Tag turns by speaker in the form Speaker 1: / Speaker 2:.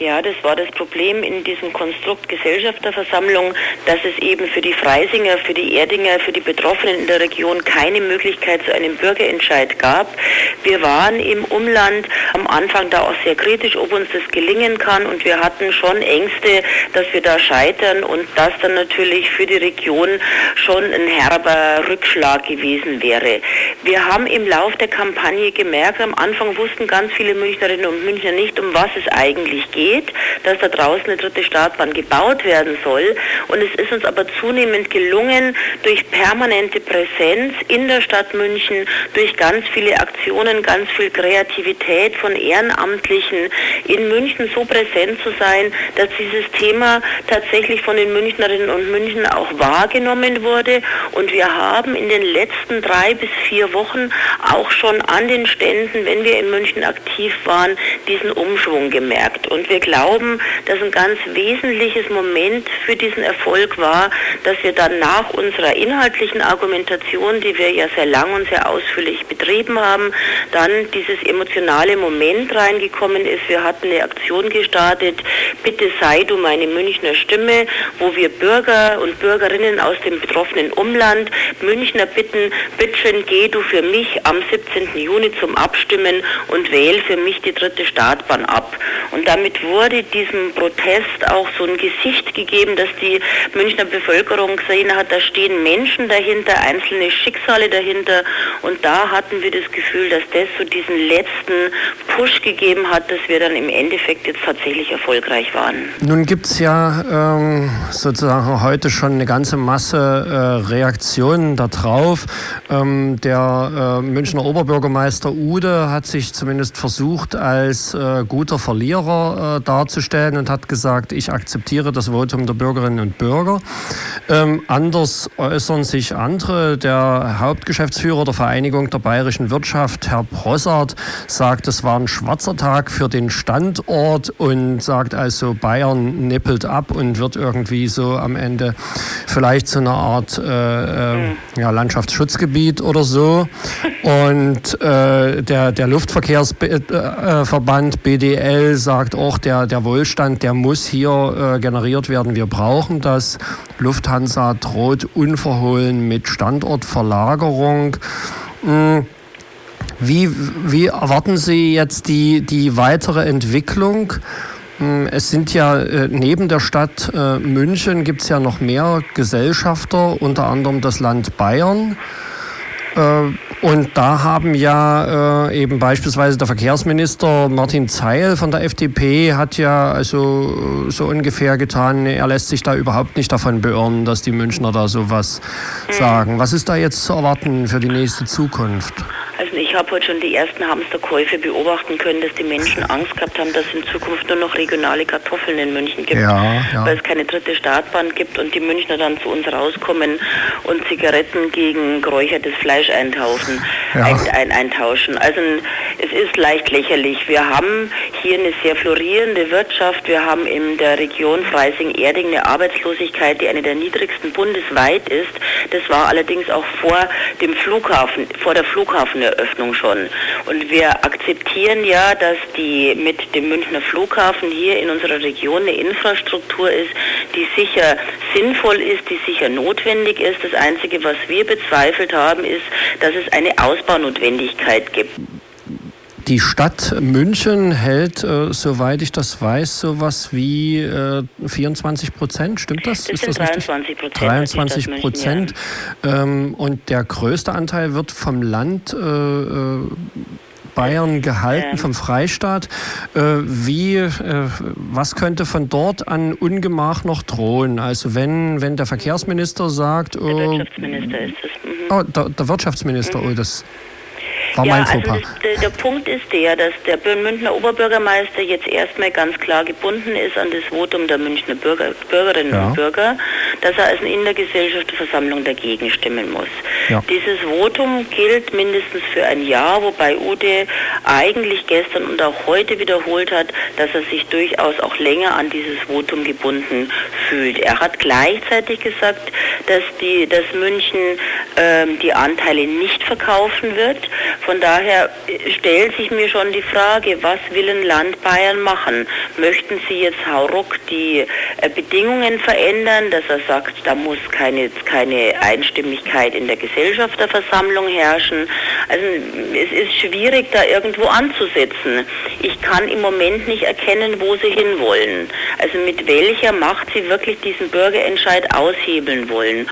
Speaker 1: Ja, das war das Problem in diesem Konstrukt Gesellschafterversammlung, dass es eben für die Freisinger, für die Erdinger, für die Betroffenen in der Region keine Möglichkeit zu einem Bürgerentscheid gab. Wir waren im Umland am Anfang da auch sehr kritisch, ob uns das gelingen kann und wir hatten schon Ängste, dass wir da scheitern und das dann natürlich für die Region schon ein herber Rückschlag gewesen wäre. Wir haben im Lauf der Kampagne gemerkt, am Anfang wussten ganz viele Münchnerinnen und Münchner nicht, um was es eigentlich geht geht, dass da draußen eine dritte Startbahn gebaut werden soll. Und es ist uns aber zunehmend gelungen, durch permanente Präsenz in der Stadt München, durch ganz viele Aktionen, ganz viel Kreativität von Ehrenamtlichen in München so präsent zu sein, dass dieses Thema tatsächlich von den Münchnerinnen und München auch wahrgenommen wurde. Und wir haben in den letzten drei bis vier Wochen auch schon an den Ständen, wenn wir in München aktiv waren, diesen Umschwung gemerkt. Und wir wir glauben, dass ein ganz wesentliches Moment für diesen Erfolg war, dass wir dann nach unserer inhaltlichen Argumentation, die wir ja sehr lang und sehr ausführlich betrieben haben, dann dieses emotionale Moment reingekommen ist. Wir hatten eine Aktion gestartet, Bitte sei du meine Münchner Stimme, wo wir Bürger und Bürgerinnen aus dem betroffenen Umland Münchner bitten, bitteschön geh du für mich am 17. Juni zum Abstimmen und wähl für mich die dritte Startbahn ab. Und damit wurde diesem Protest auch so ein Gesicht gegeben, dass die Münchner Bevölkerung gesehen hat, da stehen Menschen dahinter, einzelne Schicksale dahinter. Und da hatten wir das Gefühl, dass das so diesen letzten Push gegeben hat, dass wir dann im Endeffekt jetzt tatsächlich erfolgreich waren.
Speaker 2: Nun gibt es ja ähm, sozusagen heute schon eine ganze Masse äh, Reaktionen darauf. Ähm, der äh, Münchner Oberbürgermeister Ude hat sich zumindest versucht, als äh, guter Verlierer äh, darzustellen und hat gesagt, ich akzeptiere das Votum der Bürgerinnen und Bürger. Ähm, anders äußern sich andere. Der Hauptgeschäftsführer der Vereinigung der bayerischen Wirtschaft, Herr Brossart, sagt, es war ein schwarzer Tag für den Standort und sagt also, Bayern nippelt ab und wird irgendwie so am Ende vielleicht so eine Art äh, äh, ja, Landschaftsschutzgebiet oder so. Und äh, der, der Luftverkehrsverband äh, BDL sagt auch, der, der Wohlstand, der muss hier äh, generiert werden. Wir brauchen das. Lufthansa droht unverhohlen mit Standortverlagerung. Hm. Wie, wie erwarten Sie jetzt die, die weitere Entwicklung? Hm, es sind ja äh, neben der Stadt München gibt es ja noch mehr Gesellschafter, unter anderem das Land Bayern. Äh, und da haben ja äh, eben beispielsweise der Verkehrsminister Martin Zeil von der FDP hat ja also so ungefähr getan, er lässt sich da überhaupt nicht davon beirren, dass die Münchner da sowas mhm. sagen. Was ist da jetzt zu erwarten für die nächste Zukunft?
Speaker 1: Also ich habe heute schon die ersten Hamsterkäufe beobachten können, dass die Menschen Angst gehabt haben, dass es in Zukunft nur noch regionale Kartoffeln in München gibt, ja, ja. weil es keine dritte Startbahn gibt und die Münchner dann zu uns rauskommen und Zigaretten gegen geräuchertes Fleisch eintauschen. Ja. Ein, eintauschen. Also es ist leicht lächerlich. Wir haben hier eine sehr florierende Wirtschaft. Wir haben in der Region Freising-Erding eine Arbeitslosigkeit, die eine der niedrigsten bundesweit ist. Das war allerdings auch vor dem Flughafen, vor der Flughafen Eröffnung schon. Und wir akzeptieren ja, dass die mit dem Münchner Flughafen hier in unserer Region eine Infrastruktur ist, die sicher sinnvoll ist, die sicher notwendig ist. Das Einzige, was wir bezweifelt haben, ist, dass es eine Ausbaunotwendigkeit gibt.
Speaker 2: Die Stadt München hält, äh, soweit ich das weiß, sowas wie äh, 24 Prozent. Stimmt das?
Speaker 1: das ist das 23 Prozent.
Speaker 2: 23 Prozent. Ja. Ähm, und der größte Anteil wird vom Land äh, äh Bayern gehalten, vom Freistaat. Äh, wie, äh, was könnte von dort an Ungemach noch drohen? Also wenn, wenn der Verkehrsminister sagt...
Speaker 1: Der oh, Wirtschaftsminister ist es.
Speaker 2: Mhm. Oh, der, der Wirtschaftsminister, mhm. oh, das war ja, mein
Speaker 1: Fauxpas. Also der, der, Punkt ist der, dass der Münchner Oberbürgermeister jetzt erstmal ganz klar gebunden ist an das Votum der Münchner Bürger, Bürgerinnen ja. und Bürger, dass er also in der Gesellschaftsversammlung dagegen stimmen muss. Ja. Dieses Votum gilt mindestens für ein Jahr, wobei Ude eigentlich gestern und auch heute wiederholt hat, dass er sich durchaus auch länger an dieses Votum gebunden fühlt. Er hat gleichzeitig gesagt, dass, die, dass München ähm, die Anteile nicht verkaufen wird Von daher stellt sich mir schon die Frage, was will ein Land Bayern machen? Möchten Sie jetzt hauruck die äh, Bedingungen verändern, dass er sagt, da muss keine, keine Einstimmigkeit in der Gesellschafterversammlung herrschen? Also es ist schwierig, da irgendwo anzusetzen. Ich kann im Moment nicht erkennen, wo Sie hinwollen. Also mit welcher Macht Sie wirklich diesen Bürgerentscheid aushebeln wollen.